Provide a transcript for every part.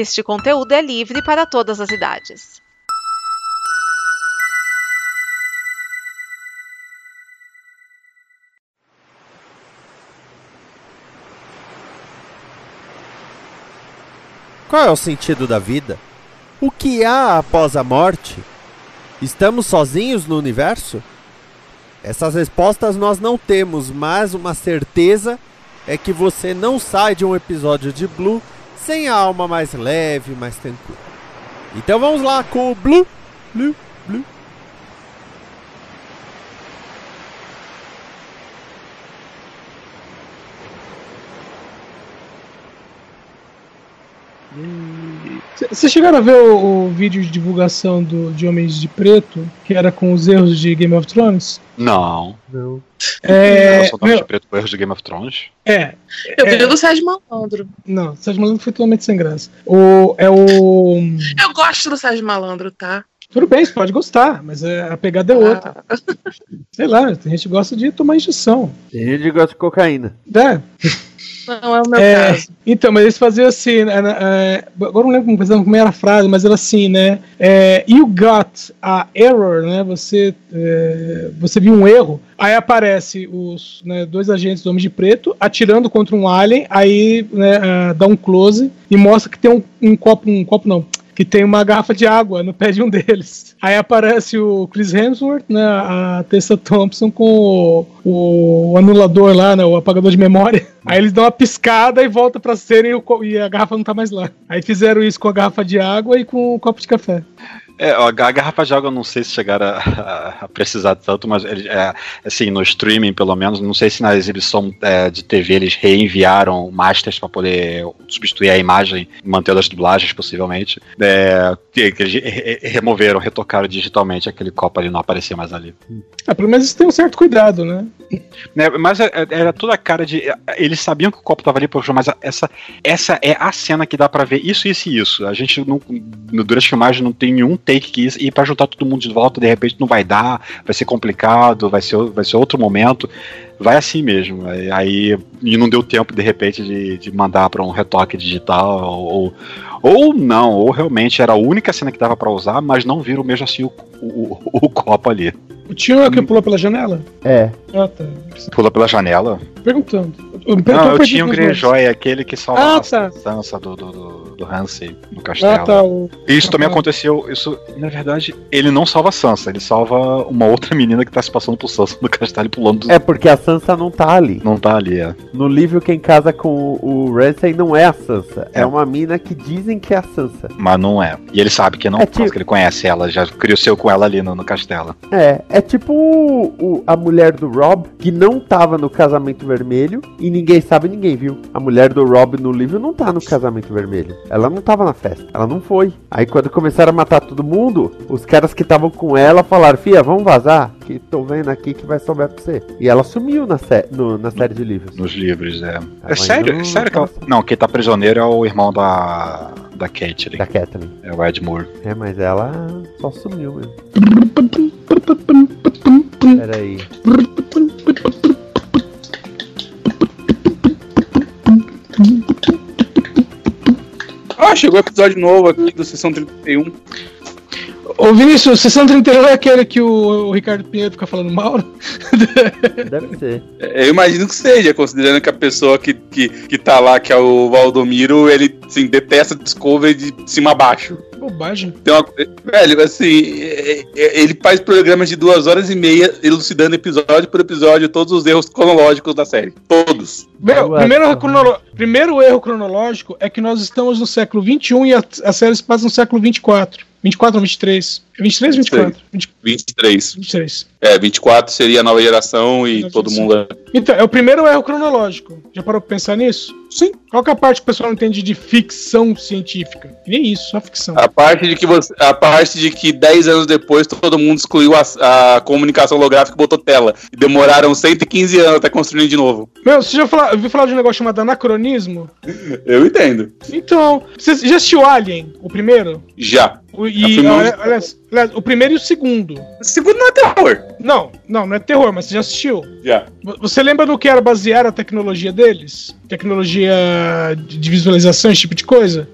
Este conteúdo é livre para todas as idades. Qual é o sentido da vida? O que há após a morte? Estamos sozinhos no universo? Essas respostas nós não temos, mas uma certeza é que você não sai de um episódio de Blue sem a alma mais leve, mais tranquila. Então vamos lá com o Blue, Blue, Blue. Vocês chegaram a ver o, o vídeo de divulgação do, de Homens de Preto, que era com os erros de Game of Thrones? Não. Não. É, eu sou meu, de preto com erros de Game of Thrones. é, Eu É. vi o do Sérgio Malandro. não, Sérgio Malandro foi totalmente sem graça. O, é o. Eu gosto do Sérgio Malandro, tá? Tudo bem, você pode gostar, mas é- a pegada é outra. Ah, Sei lá, tem gente que gosta de tomar injeção. Tem gente que gosta de cocaína. É, não é o meu É, caso. então, mas eles faziam assim, né, é, agora não lembro como, era a frase, mas era assim, né? É, you got a error, né? Você, é, você viu um erro, aí aparece os né, dois agentes do Homem de Preto atirando contra um alien, aí né, ah, dá um close e mostra que tem um, um copo, um copo não, que tem uma garrafa de água no pé de um deles. Aí aparece o Chris Hemsworth, né, a Tessa Thompson com o, o anulador lá, né, o apagador de memória. Aí eles dão uma piscada e volta pra cena e, o e a garrafa não tá mais lá. Aí fizeram isso com a garrafa de água e com o copo de café. É, a garrafa de água eu não sei se chegaram a, a- a precisar tanto, mas é, assim, no streaming pelo menos, não sei se na exibição é, de TV eles reenviaram masters para poder substituir a imagem, mantendo as dublagens possivelmente. É, que, eles re- re- removeram, retocaram digitalmente aquele copo ali, não aparecia mais ali. Ah, pelo menos eles têm um certo cuidado, né? Né, mas é- é- era toda a cara de. Eles sabiam que o copo tava ali, poxa, mas essa, essa é a cena que dá pra ver isso, isso e isso. A gente não. Durante a filmagem não tem nenhum take que isso. E pra juntar todo mundo de volta, de repente não vai dar, vai ser complicado, vai ser, vai ser outro momento. Vai assim mesmo. Aí-. E não deu tempo, de repente, de, de mandar pra um retoque digital. Ou, ou não, ou realmente era a única cena que dava pra usar, mas não viram mesmo assim o, o, o copo ali. O tio é o que pulou pela janela? É. Ah, tá. Pula pela janela. Perguntando. Eu, eu, Não, eu tinha um. Greyjoy, aquele que salva Ah, a tá. Sansa do, do, do, do Hansi no castelo. Ah, tá. Isso também Ah. aconteceu, isso, na verdade, ele não salva a Sansa, ele salva uma outra menina que tá se passando por Sansa no castelo e pulando do... É porque a Sansa não tá ali. Não tá ali, é. No livro, quem casa com o Ramsay não é a Sansa. É, É. uma mina que dizem que é a Sansa. Mas não é. E ele sabe que não, É por causa tipo- que ele conhece ela, já cresceu com ela ali no, no castelo. É, é tipo o- o- a mulher do Rob, que não tava no casamento vermelho e ninguém sabe, ninguém viu. A mulher do Rob no livro não tá no casamento vermelho. Ela não tava na festa, ela não foi. Aí quando começaram a matar todo mundo, os caras que estavam com ela falaram: Fia, vamos vazar, que tô vendo aqui que vai sobrar pra você. E ela sumiu na, sé- no- na série de livros. Nos livros, é. É sério? não- É sério que ela... Não, quem tá prisioneiro é o irmão da. da Caitlyn. Da Kathleen. É o Ed Moore. É, mas ela só sumiu mesmo. Peraí. Ah, chegou o episódio novo aqui do Sessão 31. Ô, Vinícius, sessão 31 é aquele que o, o Ricardo Pinheiro fica falando mal? né? Deve ser. É, Eu imagino que seja, considerando que a pessoa que, que, que tá lá, que é o Valdomiro, ele assim, detesta Discovery de cima a baixo. Bobagem. Tem uma, velho, assim, é- é- ele faz programas de duas horas e meia elucidando episódio por episódio todos os erros cronológicos da série. Todos. Meu, primeiro, primeiro erro cronológico é que nós estamos no século XXI e a, a série se passa no século 24. 24 ou 23? É 23 ou 24? 20 23. 23. É, 24 seria a nova geração e Nova todo geração. mundo. é- Então, é o primeiro erro cronológico. Já parou pra pensar nisso? Sim. Qual que é a parte que o pessoal não entende de ficção científica? Nem isso, só ficção. A parte de que você, a parte de que 10 anos depois todo mundo excluiu a, a comunicação holográfica e botou tela. E demoraram 115 anos até construir de novo. Meu, você já fala, ouviu falar de um negócio chamado anacronismo? Eu entendo. Então, você já assistiu Alien, o primeiro? Já. O, e, olha- aliás, o primeiro e o segundo. O segundo não é terror. Não, não, não é terror, mas você já assistiu. Já. V- Você lembra do que era basear a tecnologia deles? Tecnologia de visualização, esse tipo de coisa?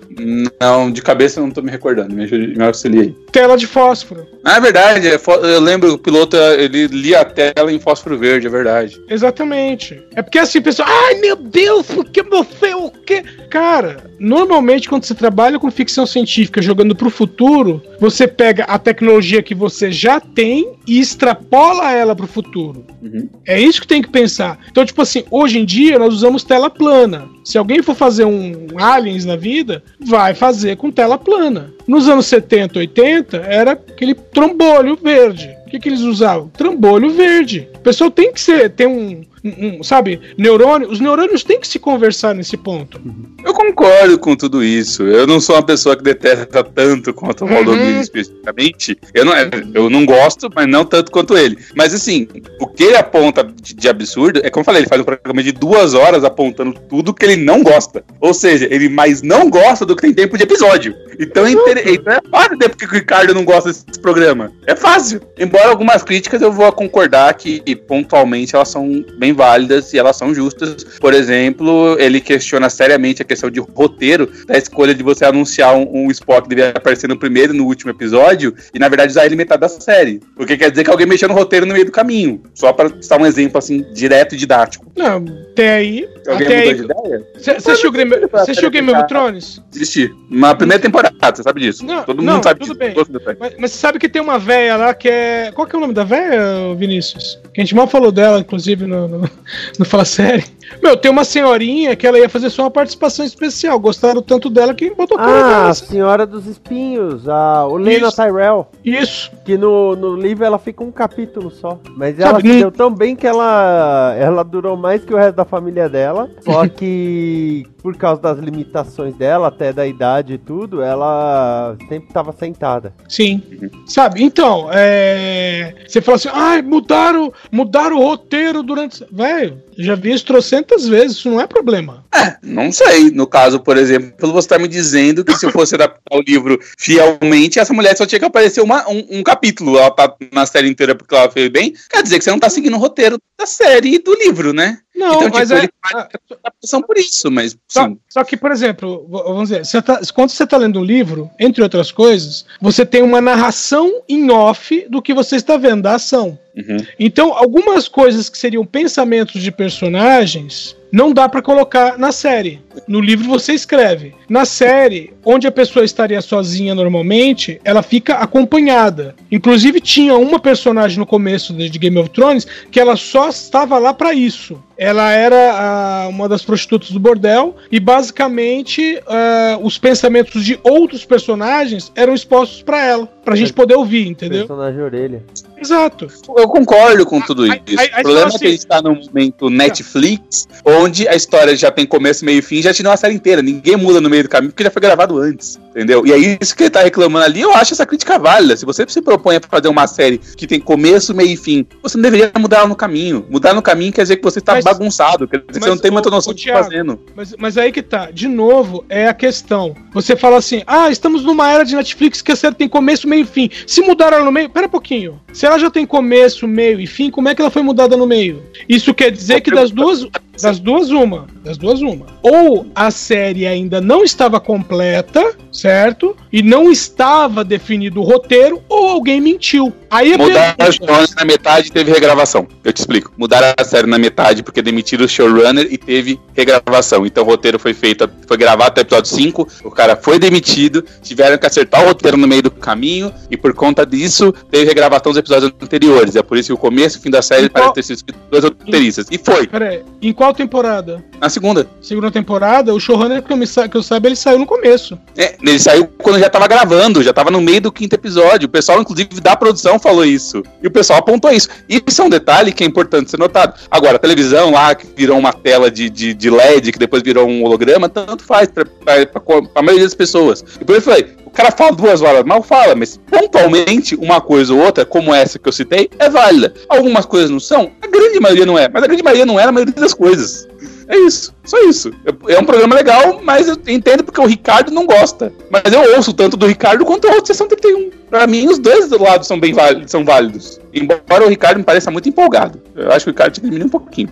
Não, de cabeça eu não tô me recordando, me, ajude, me auxilie aí. Tela de fósforo. Ah, é verdade, é eu lembro que o piloto ele lia a tela em fósforo verde, é verdade. Exatamente. É porque assim, pessoal, ai meu Deus, por que você o quê? Cara, normalmente quando você trabalha com ficção científica jogando pro futuro, você pega a tecnologia que você já tem e extrapola ela pro futuro. Uhum. É isso que tem que pensar. Então, tipo assim, hoje em dia nós usamos tela plana. Se alguém for fazer um Aliens na vida, vai fazer com tela plana. Nos anos 70, 80, era aquele trombolho verde. O que, que eles usavam? Trambolho verde. O pessoal tem que ser, ter um, um- um, sabe, neurônio. Os neurônios têm que se conversar nesse ponto. Eu concordo com tudo isso. Eu não sou uma pessoa que detesta tanto quanto o Uhum. Valdomiro especificamente. Eu não, eu não gosto, mas não tanto quanto ele. Mas assim, o que ele aponta de, de absurdo é como eu falei, ele faz um programa de duas horas apontando tudo que ele não gosta. Ou seja, ele mais não gosta do que tem tempo de episódio. Então é, inter... então é fácil entender porque o Ricardo não gosta desse programa. É fácil. Embora algumas críticas eu vou concordar que pontualmente elas são bem válidas e elas são justas. Por exemplo, ele questiona seriamente a questão de roteiro da escolha de você anunciar um, um Spock que deveria aparecer no primeiro e no último episódio e na verdade usar ele metade da série. Porque quer dizer que alguém mexeu no roteiro no meio do caminho. Só para citar um exemplo assim direto e didático. Não, até aí. Alguém até aí. Você assistiu, Game, assistiu Game of Thrones? Assisti. Uma primeira temporada, você sabe disso. Não, Todo não, mundo sabe tudo disso. bem. Mas, mas você sabe que tem uma véia lá que é. Qual que é o nome da véia, Vinícius? Que a gente mal falou dela, inclusive, no, no, no Fala Série. Meu, tem uma senhorinha que ela ia fazer só uma participação especial. Gostaram tanto dela que botou cara Ah, dela. a Senhora dos Espinhos, a Olena Isso. Tyrell. Isso. Que no, no livro ela fica um capítulo só. Mas ela Sabe, se deu tão bem que ela, ela durou mais que o resto da família dela. Só que por causa das limitações dela, até da idade e tudo, ela sempre tava sentada. Sim. Sabe? Então, é. Você fala assim, ai, mudaram, mudaram o roteiro durante. Velho, já vi isso trocentas vezes, isso não é problema. Não sei. No caso, por exemplo, você tá me dizendo que se eu fosse adaptar o livro fielmente, essa mulher só tinha que aparecer uma- um, um capítulo. Ela tá na série inteira porque ela fez bem. Quer dizer que você não tá seguindo o roteiro da série e do livro, né? Não, então, mas tipo, é. faz adaptação por isso, mas Só, só que, por exemplo, vamos dizer, você tá- quando você está lendo um livro, entre outras coisas, você tem uma narração em off do que você está vendo, da ação. Uhum. Então, algumas coisas que seriam pensamentos de personagens não dá pra colocar na série. No livro você escreve. Na série, onde a pessoa estaria sozinha normalmente, ela fica acompanhada. Inclusive tinha uma personagem no começo de Game of Thrones que ela só estava lá pra isso. Ela era ah, uma das prostitutas do bordel e basicamente ah, os pensamentos de outros personagens eram expostos pra ela, pra gente poder ouvir, entendeu? Personagem orelha. Exato. Eu concordo com tudo Aí- isso. aí- aí o problema você é que a gente tá num momento Netflix, onde a história já tem começo, meio e fim, já te deu uma série inteira. Ninguém muda no meio do caminho porque já foi gravado antes. Entendeu? E aí, isso que ele tá reclamando ali, eu acho essa crítica válida. Se você se propõe a fazer uma série que tem começo, meio e fim, você não deveria mudar ela no caminho. Mudar no caminho quer dizer que você tá Mas- bagunçado, quer dizer que você não tem muita noção do que tá fazendo. Mas, mas aí que tá, de novo, é a questão. Você fala assim: ah, estamos numa era de Netflix que a série tem começo, meio e fim. Se mudar ela no meio, pera um pouquinho. Se ela já tem começo, meio e fim, como é que ela foi mudada no meio? Isso quer dizer que das duas, das duas uma, das duas uma. Ou a série ainda não estava completa, certo? E não estava definido o roteiro, ou alguém mentiu. Aí a Mudaram o pergunta- showrunner na metade e teve regravação. Eu te explico. Mudaram a série na metade porque demitiram o showrunner e teve regravação. Então o roteiro foi feito, foi gravado até o episódio 5, o cara foi demitido, tiveram que acertar o roteiro no meio do caminho e por conta disso teve regravação dos episódios anteriores. É por isso que o começo e o fim da série Então- parece ter sido dois roteiristas. E foi, Pera aí, em qual temporada? na segunda. Segunda temporada, o showrunner que eu, me sa- que eu saiba, ele saiu no começo. É, ele saiu quando já tava gravando, já tava no meio do quinto episódio. O pessoal, inclusive, da produção falou isso. E o pessoal apontou isso. Isso é um detalhe que é importante ser notado. Agora, a televisão lá, que virou uma tela de, de, de LED, que depois virou um holograma, tanto faz pra, pra, pra, pra maioria das pessoas. E por isso eu falei, cara fala duas horas, mal fala, mas pontualmente, uma coisa ou outra, como essa que eu citei, é válida. Algumas coisas não são, a grande maioria não é. Mas a grande maioria não é na maioria das coisas. É isso, só isso. É um programa legal, mas eu entendo porque o Ricardo não gosta. Mas eu ouço tanto do Ricardo quanto a outra sessão 31. Pra mim, os dois do lado são bem válidos, são válidos. Embora o Ricardo me pareça muito empolgado. Eu acho que o Ricardo tinha que diminuir um pouquinho.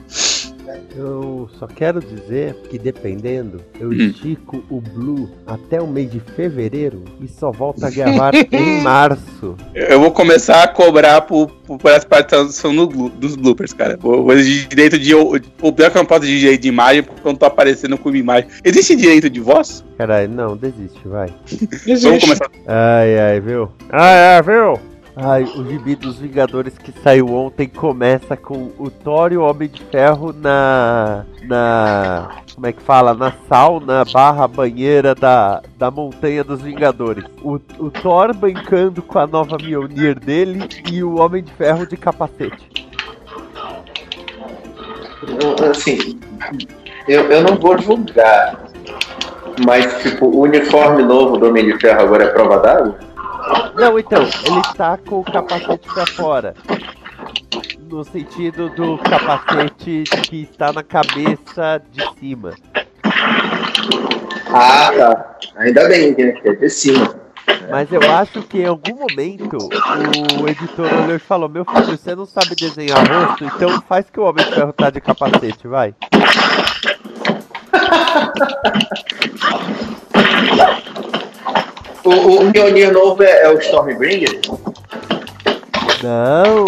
Eu só quero dizer que dependendo, eu Hum. estico o Blue até o mês de fevereiro e só volto a gravar em março. Eu vou começar a cobrar por, por, por essa participação no dos bloopers, cara. Vou, vou exigir direito de. O pior que eu não posso exigir de imagem porque eu não tô aparecendo com imagem. Existe direito de voz? Caralho, não, desiste, vai. Vamos Existe. começar. Ai, ai, viu? Ai, ai, viu? Ai, o gibi dos Vingadores que saiu ontem começa com o Thor e o Homem de Ferro na. na. como é que fala? Na sauna barra banheira da, da Montanha dos Vingadores. O, o Thor bancando com a nova Mjolnir dele e o Homem de Ferro de capacete. Assim, eu, eu não vou julgar, mas, tipo, o uniforme novo do Homem de Ferro agora é prova d'água? Não, então, ele tá com o capacete pra fora. No sentido do capacete que está na cabeça de cima. Ah, tá. Ainda bem, né? Que é de cima. Mas eu acho que em algum momento o editor olhou e falou: Meu filho, você não sabe desenhar rosto, então faz que o Homem de Ferro tá de capacete, vai. O, o Mjolnir novo é, é o Stormbringer? Não!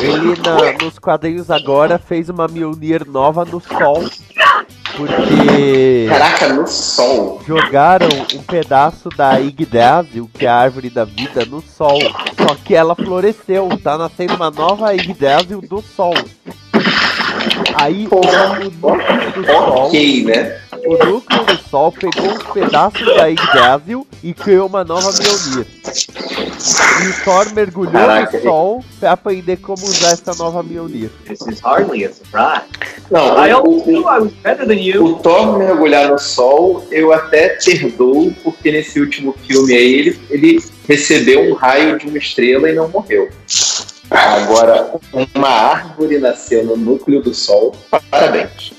Ele na- nos quadrinhos agora fez uma Mjolnir nova no sol. Porque Caraca, no sol. jogaram um pedaço da Yggdrasil, que é a árvore da vida, no sol. Só que ela floresceu, tá nascendo uma nova Yggdrasil do sol. Aí o núcleo do sol, Ok, né? O núcleo do sol pegou uns pedaços da Yggdrasil e criou uma nova Mjolnir. E o Thor mergulhou Caraca, no sol pra aprender como usar essa nova Mjolnir. This is hardly a surprise. Não, I o, always o, knew I was better than you. o Thor mergulhar no sol, eu até perdoo, porque nesse último filme aí ele, ele recebeu um raio de uma estrela e não morreu. Agora, uma árvore nasceu no núcleo do sol. Parabéns.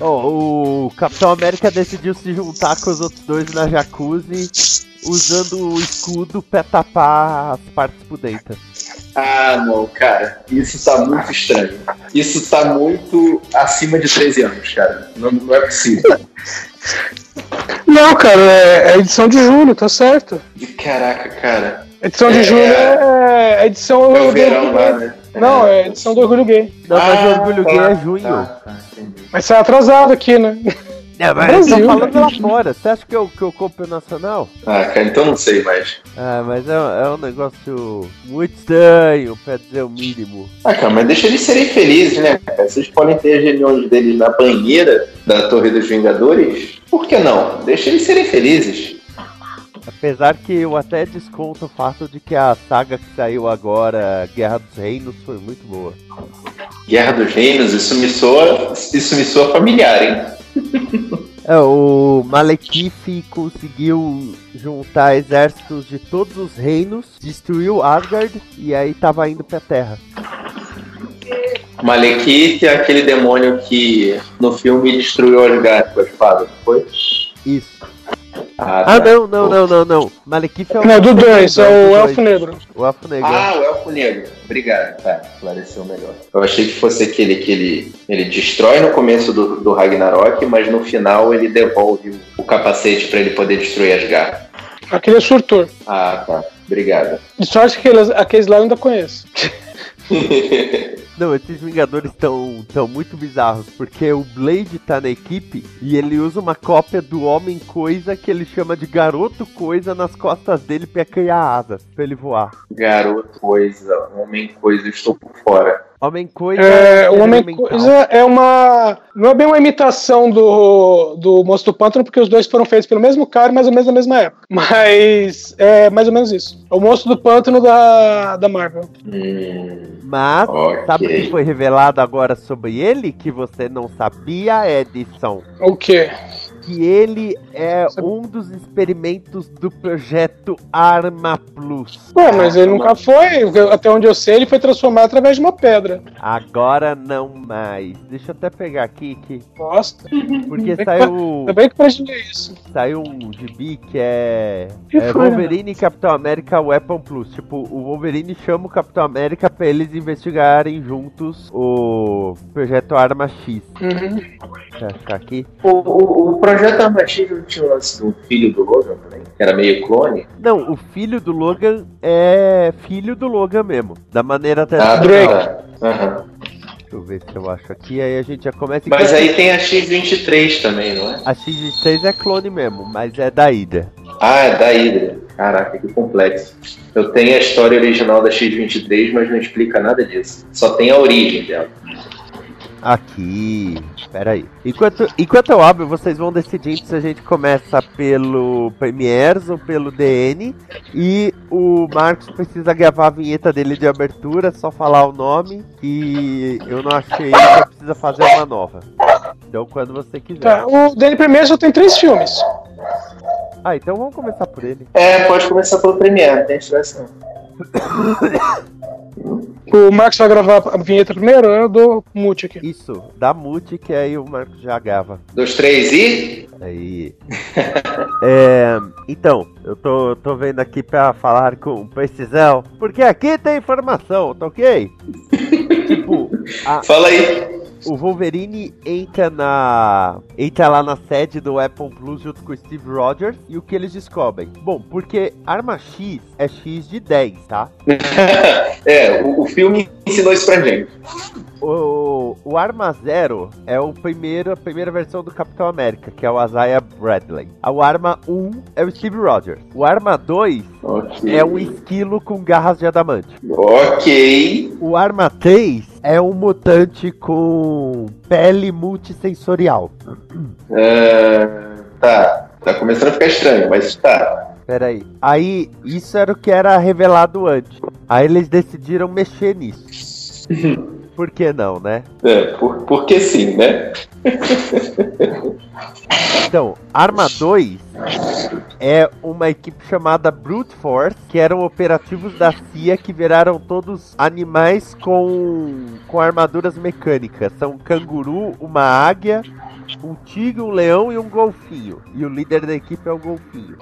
Oh, o Capitão América decidiu se juntar com os outros dois na jacuzzi usando o escudo pra tapar as partes pudentas. Ah, não, cara. Isso tá muito estranho. Isso tá muito acima de 13 anos, cara. Não, não é possível. Não, cara, é, é edição de julho, tá certo. Caraca, cara. Edição de É, julho é. é, é edição É o do verão lá, né? Não, é edição do orgulho gay. Não, mas Ah, o Orgulho tá, Gay é junho. tá, tá, entendi. Mas sai atrasado aqui, né? É, mas Brasil, eu tô falando né? lá fora. Você acha que eu, que eu compro nacional? Ah, cara, então não sei mais. Ah, mas é, é um negócio muito estranho, pra dizer o mínimo. Ah, cara, mas deixa eles serem felizes, né? Vocês podem ter as reuniões deles na banheira da Torre dos Vingadores. Por que não? Deixa eles serem felizes. Apesar que eu até desconto o fato de que a saga que saiu agora, Guerra dos Reinos, foi muito boa. Guerra dos Reinos, isso me soa, isso me soa familiar, hein? É, o Malekith conseguiu juntar exércitos de todos os reinos, destruiu Asgard e aí tava indo pra Terra. Malekith é aquele demônio que no filme destruiu Asgard com a espada, foi? Isso. Ah, Ah, tá. não, não, não, não, não. Malekith é o. Não, do 2, é do o dois. Elfo Negro. O Elfo Negro. Ah, o Elfo Negro. Obrigado, tá. Esclareceu melhor. Eu achei que fosse aquele que ele, ele destrói no começo do, do Ragnarok, mas no final ele devolve o, o capacete pra ele poder destruir Asgard. Aquele é surtor. Ah, tá. Obrigado. De sorte que aqueles lá eu ainda conheço. Não, esses Vingadores estão tão muito bizarros, porque o Blade tá na equipe e ele usa uma cópia do Homem Coisa que ele chama de Garoto Coisa nas costas dele pra criar asas, pra ele voar. Garoto, coisa, homem, coisa, estou por fora. Homem Coisa É, o ele Homem. Coisa é uma. Não é bem uma imitação do, do Monstro do Pântano, porque os dois foram feitos pelo mesmo cara, mais ou menos na mesma época. Mas é mais ou menos isso. É o Monstro do Pântano da, da Marvel. Hum, Mas, ok. sabe o que foi revelado agora sobre ele que você não sabia, Edson? O quê? Que ele é um dos experimentos do projeto Arma Plus. Ué, mas ele nunca foi. Até onde eu sei, ele foi transformado através de uma pedra. Agora não mais. Deixa eu até pegar aqui que Bosta. porque que saiu Ainda bem que imaginei isso. saiu um gibi que é, Que é foi, Wolverine e Capitão América Weapon Plus. Tipo, o Wolverine chama o Capitão América pra eles investigarem juntos o projeto Arma X. Uhum. Deixa eu achar aqui. O, o, o projeto Arma X não tinha o lance do filho do Logan também, que era meio clone. Não, o filho do Logan é filho do Logan mesmo. Da maneira até. Ah, Drake. tá. Aham. Deixa eu ver se eu acho aqui. Aí a gente já começa. Mas aí tem a X-23 também, não é? A X6 é clone mesmo, mas é da Ida. Ah, é da Hydra. Caraca, que complexo. Eu tenho a história original da X-23, mas não explica nada disso. Só tem a origem dela. Aqui. Pera aí. Enquanto, enquanto eu abro, vocês vão decidindo se a gente começa pelo Premiers ou pelo DN. E o Marcos precisa gravar a vinheta dele de abertura, só falar o nome. E eu não achei, então precisa fazer uma nova. Então quando você quiser. Tá, o Danny Premiere só tem três filmes. Ah, então vamos começar por ele. É, pode começar pelo Premiere, tem stress não. O Max vai gravar a vinheta primeiro, eu dou mute aqui. Isso, dá mute que aí o Marcos já grava. Dos três e. Aí. É, então, eu tô, tô vendo aqui pra falar com precisão, porque aqui tem informação, tá ok? tipo, a- Fala aí. O Wolverine entra na. entra lá na sede do Weapon Plus junto com o Steve Rogers e o que eles descobrem? Bom, porque arma X é X de 10, tá? é, o, o filme ensinou isso pra gente. O, o Arma Zero é o primeiro, a primeira versão do Capitão América, que é o Isaiah Bradley. O Arma 1 é o Steve Rogers. O Arma 2 Ok. é um esquilo com garras de adamante. Ok. O Arma 3 é um mutante com pele multissensorial. Ah, tá. Tá começando a ficar estranho, mas tá. Pera aí. Aí, isso era o que era revelado antes. Aí eles decidiram mexer nisso. Por que não, né? É, por, porque sim, né? Então, Arma 2 é uma equipe chamada Brute Force, que eram operativos da CIA que viraram todos animais com, com armaduras mecânicas. São um canguru, uma águia, um tigre, um leão e um golfinho. E o líder da equipe é o golfinho.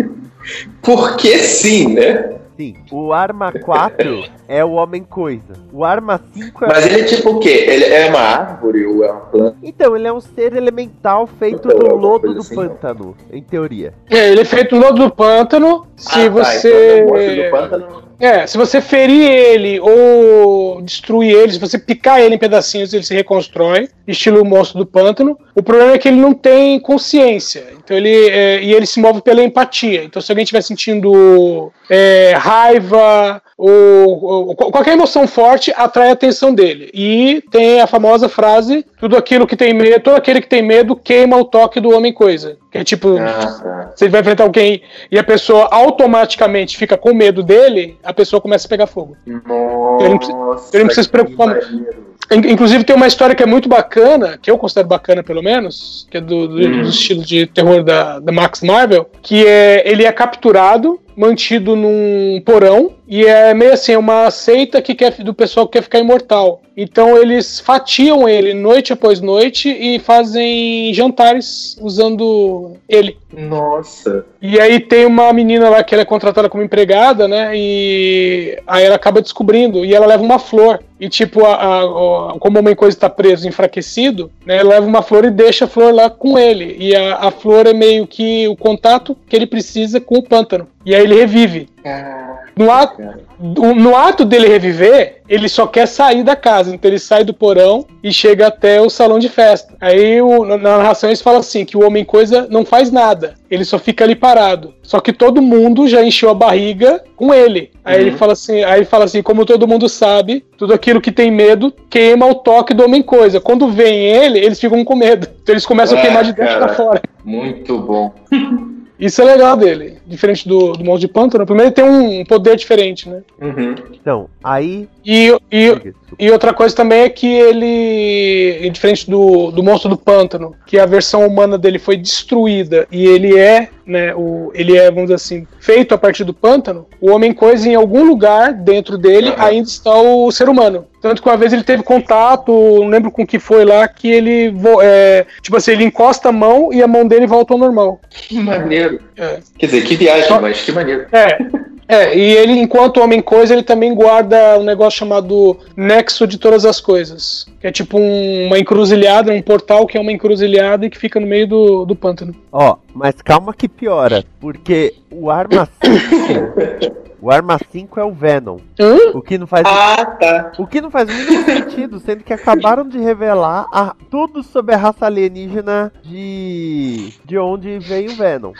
Porque sim, né? Sim. O Arma 4 é o Homem-Coisa. O Arma 5 é. Mas ele é tipo o quê? Ele é uma árvore ou é uma planta? Então, ele é um ser elemental feito Então, do lodo coisa do assim. pântano, em teoria. É, ele é feito no lodo do pântano. Se Ah, tá, você. então é do pântano. É, se você ferir ele ou destruir ele, se você picar ele em pedacinhos, ele se reconstrói, estilo o monstro do pântano. O problema é que ele não tem consciência. Então ele é, e ele se move pela empatia. Então se alguém estiver sentindo é, raiva ou, ou qual- qualquer emoção forte, atrai a atenção dele. E tem a famosa frase: tudo aquilo que tem medo, todo aquele que tem medo queima o toque do homem coisa. Que é tipo, Ah, tá. se ele vai enfrentar alguém e a pessoa automaticamente fica com medo dele, a pessoa começa a pegar fogo. Nossa, Ele não precisa- ele não precisa se preocupar. maneiro. In- Inclusive tem uma história que é muito bacana, que eu considero bacana pelo menos, que é do, do, Hum. do estilo de terror da, da Max Marvel, que é ele é capturado, mantido num porão, e é meio assim, é uma seita que quer, do pessoal que quer ficar imortal. Então eles fatiam ele noite após noite e fazem jantares usando ele. Nossa. E aí tem uma menina lá que ela é contratada como empregada, né? E aí ela acaba descobrindo e ela leva uma flor. E tipo, a, a- a- como o homem coisa está preso, enfraquecido, né? Ela leva uma flor e deixa a flor lá com ele. E a, a flor é meio que o contato que ele precisa com o pântano. E aí ele revive. No ato, no ato dele reviver, ele só quer sair da casa. Então ele sai do porão e chega até o salão de festa. Aí o- na na narração eles falam assim: que o homem coisa não faz nada. Ele só fica ali parado. Só que todo mundo já encheu a barriga com ele. Aí ele fala assim, aí ele fala assim, como todo mundo sabe, tudo aquilo que tem medo queima o toque do homem coisa. Quando vem ele, eles ficam com medo. Então eles começam a Ah, queimar de dentro pra cara. fora. Muito bom. Isso é legal dele. Diferente do, do monstro de pântano. Primeiro ele tem um poder diferente, né? Uhum. Então, aí. E, e, e outra coisa também é que ele, diferente do, do monstro do pântano, que a versão humana dele foi destruída e ele é, né, o, ele é, vamos dizer assim, feito a partir do pântano, o homem coisa em algum lugar dentro dele Aham. ainda está o ser humano. Tanto que uma vez ele teve contato, não lembro com que foi lá, que ele, é, tipo assim, ele encosta a mão e a mão dele volta ao normal. Que maneiro. É. Quer dizer, que viagem, Só- mas que maneiro. É. É, e ele, enquanto homem coisa, ele também guarda um negócio chamado nexo de todas as coisas. Que é tipo um- uma encruzilhada, um portal que é uma encruzilhada e que fica no meio do, do pântano. Ó, mas calma que piora, porque o Arma 5. O Arma 5 é o Venom. Hã? O que não faz. Ah, tá. O que não faz muito sentido, sendo que acabaram de revelar a- tudo sobre a raça alienígena de. de onde veio o Venom.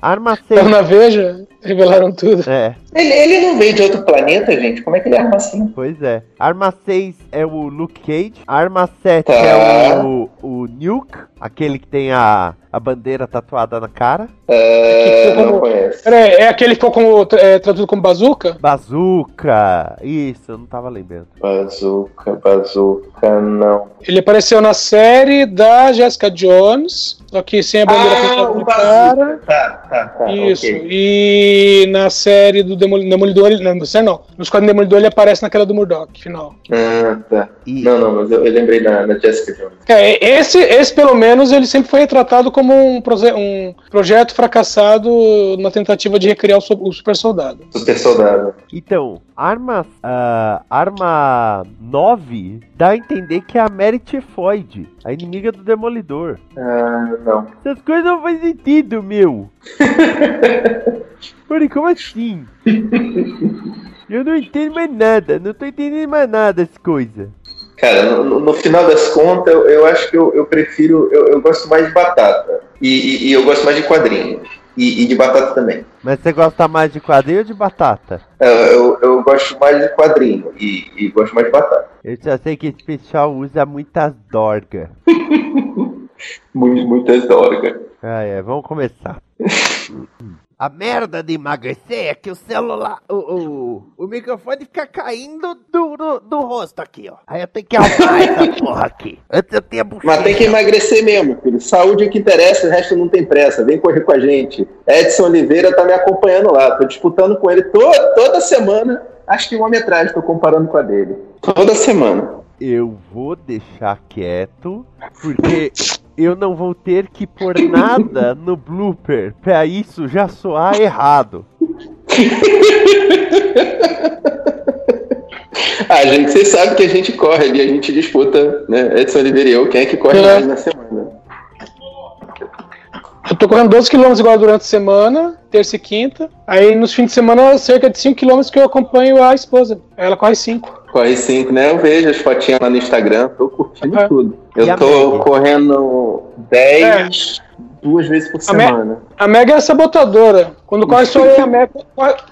Arma 6. Então na Veja, revelaram tudo. É, Ele, ele não veio de outro planeta, gente? Como é que ele arma assim? pois é. Arma 6 é o Luke Cage. Arma 7 Tá. é o, o Nuke, aquele que tem a, a bandeira tatuada na cara. É, não conheço. Aí, é aquele que ficou como, é, traduzido como bazuca? Bazooka! Isso, eu não tava lembrando. Bazooka, bazooka, não. Ele apareceu na série da Jessica Jones, só que sem a bandeira Ah, o no cara. Tá, tá, tá. Isso. ok. E na série do Demol- Demolidor, ele, não, na série não. Nos quadrinhos do Demolidor ele aparece naquela do Murdoch, final. Ah, tá. E, Não, não, mas eu, eu lembrei da, da Jessica Jones. É, esse, esse, pelo menos, ele sempre foi retratado como um, um projeto fracassado na tentativa de recriar o, so- o super soldado. Super soldado. Então, arma, ah, arma 9 dá a entender que é a Merit Floyd, a inimiga do Demolidor. Ah, não. Essas coisas não fazem sentido, meu. Porra, como assim? Eu não entendo mais nada, não tô entendendo mais nada das coisas. Cara, no, no- final das contas, eu, eu acho que eu, eu prefiro. Eu, eu gosto mais de batata. E, e- e eu gosto mais de quadrinho. E, e de batata também. Mas você gosta mais de quadrinho ou de batata? Eu, eu, eu gosto mais de quadrinho. E, e gosto mais de batata. Eu já sei que esse pessoal usa muitas dorgas. Muitas dorgas. Ah, é, vamos começar. A merda de emagrecer é que o celular, o, o, o microfone fica caindo do, do, do rosto aqui, ó. Aí eu tenho que arrumar essa porra aqui. Antes eu tinha bochecha. Mas tem que emagrecer mesmo, filho. Saúde é o que interessa, o resto não tem pressa. Vem correr com a gente. Edson Oliveira tá me acompanhando lá. Tô disputando com ele to- toda semana. Acho que uma metragem, tô comparando com a dele. Toda semana. Eu vou deixar quieto, porque eu não vou ter que pôr nada no blooper pra isso já soar errado. Ah, gente, vocês sabem que a gente corre ali, a gente disputa, né? Edson Oliveira e eu, quem é que corre É. mais na semana. Eu tô correndo 12 km igual durante a semana, terça e quinta. Aí nos fins de semana, cerca de 5 km que eu acompanho a esposa. Ela corre 5. Corre 5, né? Eu vejo as fotinhas lá no Instagram, tô curtindo É. tudo. E Eu a tô correndo 10, duas vezes por A semana. A Meg é sabotadora. Quando corre só eu e a Meg.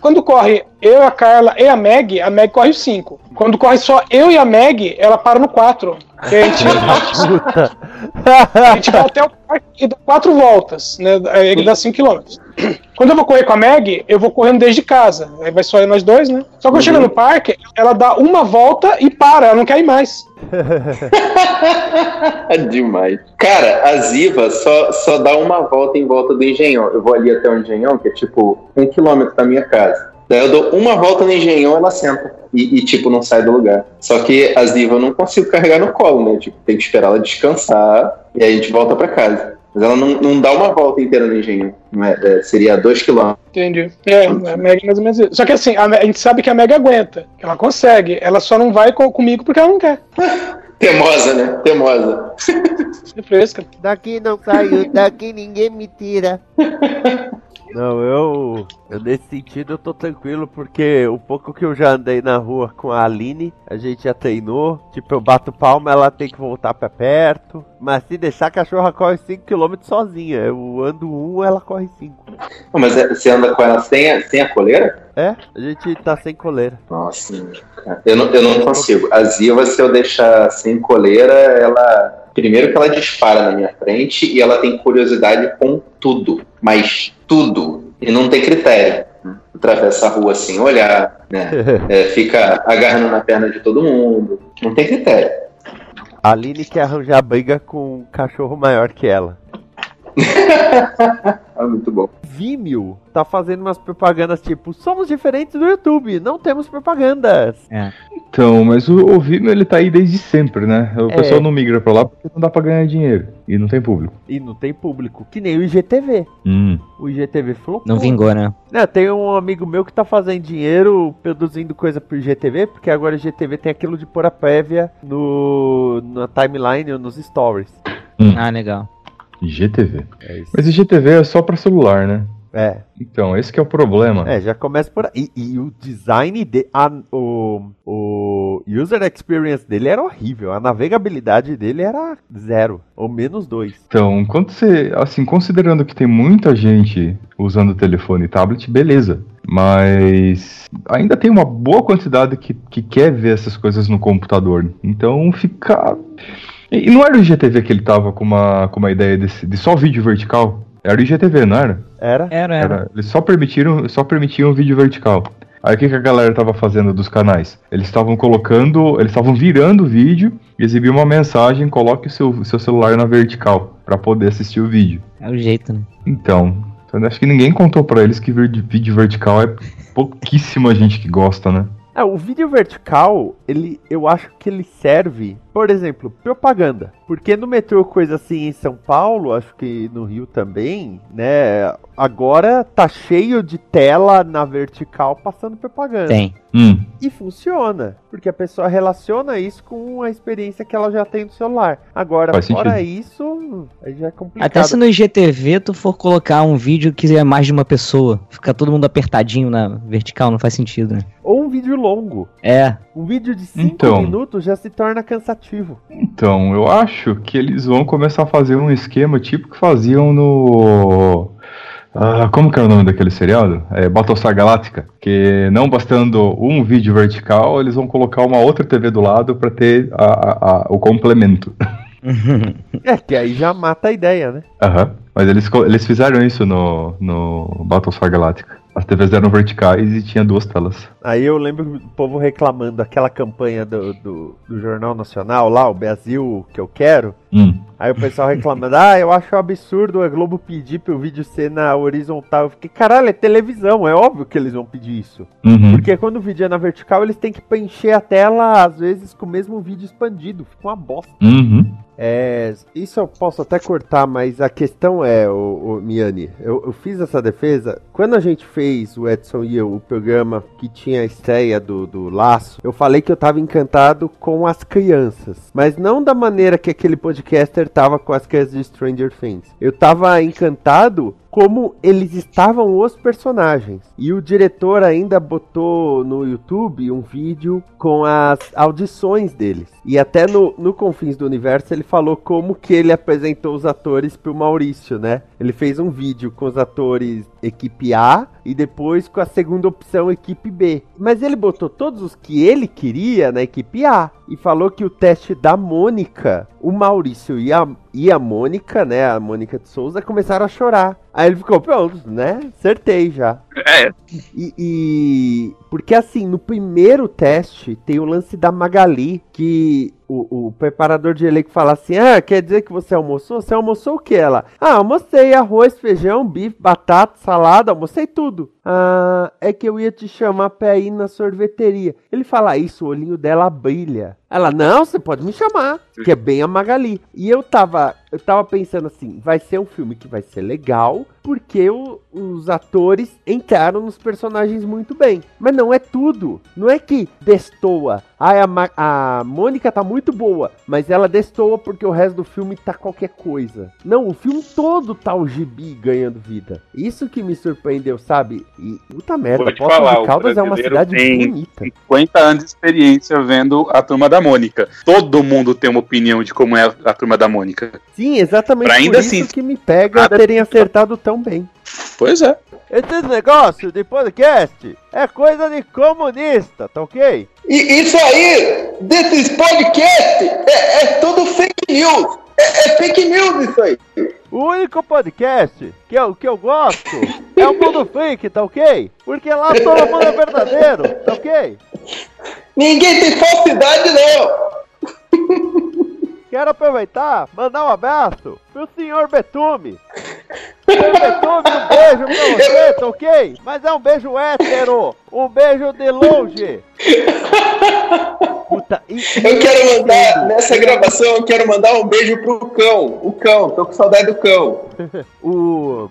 Quando corre eu, a Carla e a Meg, a Meg corre 5. Quando corre só eu e a Meg, ela para no 4. A gente, a gente vai até o parque e dá quatro voltas, né? Aí dá 5 km. Quando eu vou correr com a Meg, eu vou correndo desde casa. Aí vai só nós dois, né? Só que eu chego no parque, ela dá uma volta e para, ela não quer ir mais. Demais. Cara, a Ziva só, só dá uma volta em volta do engenhão. Eu vou ali até o engenhão, que é tipo um quilômetro da minha casa. Daí eu dou uma volta no engenhão, ela senta. E, e, tipo, não sai do lugar. Só que a Ziva eu não consigo carregar no colo, né? Tipo, tem que esperar ela descansar e aí a gente volta pra casa. Mas ela não, não dá uma volta inteira no engenhão. Não é- é, seria dois quilômetros. Entendi. É, a Meg mais ou menos isso. Só que assim, a, a gente sabe que a Meg aguenta, que ela consegue. Ela só não vai co- comigo porque ela não quer. Temosa, né? Temosa. É fresca. Daqui não saio, daqui ninguém me tira. Não, eu, eu nesse sentido eu tô tranquilo porque o pouco que eu já andei na rua com a Aline, a gente já treinou. Tipo, eu bato palma, ela tem que voltar pra perto. Mas se deixar a cachorra corre 5km sozinha. Eu ando um, ela corre 5. Não, Mas é- você anda com ela sem a, sem a coleira? É, a gente tá sem coleira. Nossa, eu não, eu não consigo. A Ziva, se eu deixar sem coleira, ela, Primeiro que ela dispara na minha frente e ela tem curiosidade com tudo, mas tudo. E não tem critério. Atravessa a rua sem olhar, né? É, fica agarrando na perna de todo mundo. Não tem critério. A Aline quer arranjar briga com um cachorro maior que ela. Ah, muito bom. Vimeo tá fazendo umas propagandas tipo, somos diferentes do YouTube, não temos propagandas. Então, mas o, o Vimeo ele tá aí desde sempre, né? O É. pessoal não migra pra lá porque não dá pra ganhar dinheiro. E não tem público. E não tem público, que nem o IGTV. Hum. O IGTV flopou. Não vingou, né? É, tem um amigo meu que tá fazendo dinheiro produzindo coisa pro IGTV, porque agora o IGTV tem aquilo de pôr a prévia no, na timeline ou nos stories. Ah, legal. IGTV. É isso. Mas IGTV é só pra celular, né? É, Então, esse que é o problema. é, já começa por aí. E, e o design de. a- o, o user experience dele era horrível. A navegabilidade dele era zero, ou menos dois. Então, quando você, assim, considerando que tem muita gente usando telefone e tablet, beleza. Mas ainda tem uma boa quantidade que, que quer ver essas coisas no computador. Então fica. E não era o IGTV que ele tava com uma, com uma ideia desse- de só vídeo vertical? Era o IGTV, não era? Era? Era, era. Era, eles só permitiram, só permitiam vídeo vertical. Aí o que, que a galera tava fazendo dos canais? Eles estavam colocando, eles estavam virando o vídeo e exibiam uma mensagem, coloque o seu, seu celular na vertical para poder assistir o vídeo. É o jeito, né? Então, eu acho que ninguém contou pra eles que vídeo, vídeo vertical é pouquíssima gente que gosta, né? É, o vídeo vertical, ele, eu acho que ele serve, por exemplo, propaganda. Porque no metrô, coisa assim, em São Paulo, acho que no Rio também, né? Agora tá cheio de tela na vertical passando propaganda. Tem. Hum, E funciona, porque a pessoa relaciona isso com a experiência que ela já tem no celular. Agora, Faz fora sentido. isso, aí já é complicado. Até se no IGTV tu for colocar um vídeo que é mais de uma pessoa, fica todo mundo apertadinho na vertical, não faz sentido, né? Ou um vídeo longo. É. Um vídeo de 5 Então. minutos já se torna cansativo. Então, eu acho que eles vão começar a fazer um esquema tipo que faziam no. Ah, como que é o nome daquele seriado? É Battlestar Galactica. Que não bastando um vídeo vertical, eles vão colocar uma outra TV do lado pra ter a- a- a- o complemento. É, que aí já mata a ideia, né? Aham. Mas eles, eles fizeram isso no, no Battlestar Galactica. As TVs eram verticais e tinha duas telas. Aí eu lembro do povo reclamando aquela campanha do, do, do Jornal Nacional lá, o Brasil que eu quero. Hum. Aí o pessoal reclamando, ah, eu acho absurdo a Globo pedir pro vídeo ser na horizontal. Eu fiquei, caralho, é televisão, é óbvio que eles vão pedir isso. Uhum. Porque quando o vídeo é na vertical, eles têm que preencher a tela, às vezes, com o mesmo vídeo expandido. Fica uma bosta. Uhum. É, isso eu posso até cortar, mas a questão é, o, Miane, eu, eu fiz essa defesa. Quando a gente fez o Edson e eu, o programa que tinha a estreia do, do Laço, eu falei que eu tava encantado com as crianças. Mas não da maneira que aquele podcaster tava com as crianças de Stranger Things. Eu tava encantado como eles estavam os personagens. E o diretor ainda botou no YouTube um vídeo com as audições deles. E até no, no Confins do Universo ele falou como que ele apresentou os atores pro Maurício, né? Ele fez um vídeo com os atores equipe A e depois com a segunda opção equipe B. Mas ele botou todos os que ele queria na equipe A. E falou que o teste da Mônica, o Maurício e a, e a Mônica, né? A Mônica de Souza, começaram a chorar. Aí ele ficou, pronto, né? Acertei já. É, E, e- Porque assim, no primeiro teste tem o lance da Magali, que o, o preparador de elenco fala assim: Ah, quer dizer que você almoçou? Você almoçou o que? Ela? Ah, almocei arroz, feijão, bife, batata, salada, almocei tudo. Ah, é que eu ia te chamar pra ir na sorveteria. Ele fala isso, o olhinho dela brilha. Ela, não, você pode me chamar, que é bem a Magali. E eu tava, eu tava pensando assim, vai ser um filme que vai ser legal, porque o- os atores entraram nos personagens muito bem. Mas não é tudo. Não é que destoa. Ai, a, Ma- a Mônica tá muito boa, mas ela destoa porque o resto do filme tá qualquer coisa. Não, o filme todo tá o gibi ganhando vida. Isso que me surpreendeu, sabe? E puta merda, Vou Poços falar, de o Caldas é uma cidade tem- bonita. 50 anos de experiência vendo a turma da Mônica. Todo mundo tem uma opinião de como é a turma da Mônica. Sim, exatamente Pra por ainda isso assim, que me pega terem acertado tão bem. Pois é. Esse negócio de podcast é coisa de comunista, tá ok? E isso aí, desses podcasts, é, é tudo fake news. É, é fake news isso aí. O único podcast que eu, que eu gosto é o Mundo Freak, tá ok? Porque lá todo mundo é verdadeiro, tá ok? Ninguém tem falsidade, não. Quero aproveitar, mandar um abraço pro senhor Betume. Senhor Betume, um beijo pra você, tá ok? Mas é um beijo hétero, um beijo de longe. Puta, Eu quero mandar, nessa gravação, eu quero mandar um beijo pro cão. O cão, tô com saudade do cão. o.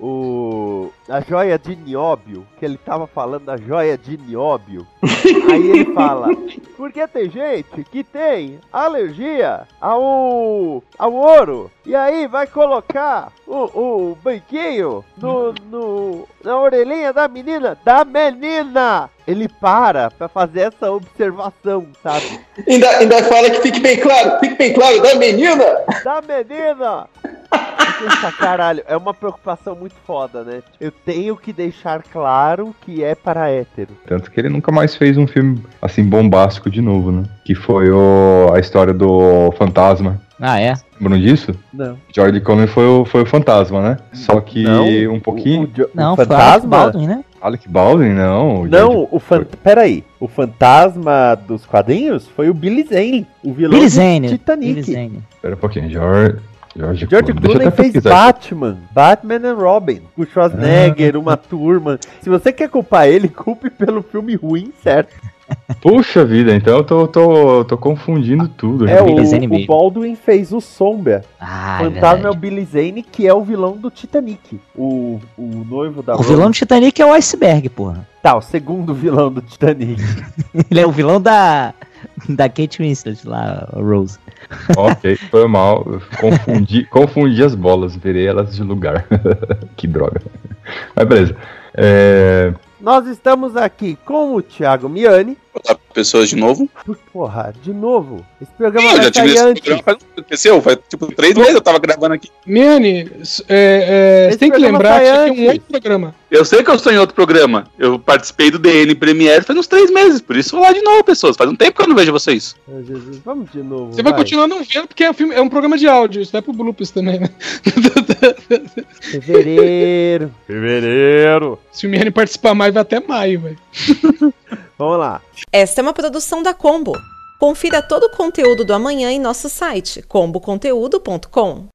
O. A joia de nióbio, que ele tava falando da joia de nióbio. Aí ele fala: Porque tem gente que tem alergia ao. ao ouro. E aí vai colocar o, o banquinho no, no, na orelhinha da menina. Da menina! Ele para pra fazer essa observação, sabe? Ainda, ainda fala que fique bem claro, fique bem claro, da menina. da menina! Pensa, caralho, é uma preocupação muito foda, né? Eu tenho que deixar claro que é para hétero. Tanto que ele nunca mais fez um filme assim bombástico de novo, né? Que foi o, a história do fantasma. Ah, é? Lembram disso? Não. George Clooney foi o, foi o fantasma, né? Só que Não, um pouquinho. O, o, Não, o foi Alec fantasma. Baldwin, né? Alec Baldwin, não. o Não, George- o fan... Peraí. O fantasma dos quadrinhos foi o Billy Zane, o vilão Billy do Zane. Titanic. Billy Zane. Pera um pouquinho, George. George, George Clooney. Fez pesquisar. Batman, Batman and Robin, o Schwarzenegger, uma turma. Se você quer culpar ele, culpe pelo filme ruim, certo? Puxa vida, então eu tô, tô, tô confundindo tudo. É, o, o. Baldwin fez o Sombra. Ah, O é fantasma é o verdade. Billy Zane, que é o vilão do Titanic. O, o noivo da O Rose. vilão do Titanic é o Iceberg, porra. Tá, o segundo vilão do Titanic. Ele é o vilão da. Da Kate Winslet lá, Rose. Ok, foi mal. Confundi, confundi as bolas, virei elas de lugar. que droga. Mas beleza. É, Nós estamos aqui com o Thiago Miani. Olá, pessoas de novo. Por- Porra, de novo. Esse programa Eu já vai tive esse antes. programa faz, esqueceu? Faz tipo três meses eu tava gravando aqui. Miane, é, é, tem que lembrar que é um outro programa. Eu sei que eu estou em outro programa. Eu participei do DN Premiere faz uns três meses. Por isso, olá de novo, pessoas. Faz um tempo que eu não vejo vocês. Ai, Jesus, vamos de novo. Você vai continuar não vendo porque é um, filme, é um programa de áudio. Isso vai pro bloopers também, né? Fevereiro. Fevereiro. Se o Miane participar mais, vai até maio, velho. Vamos lá. Esta é uma produção da Combo. Confira todo o conteúdo do amanhã em nosso site comboconteúdo.com.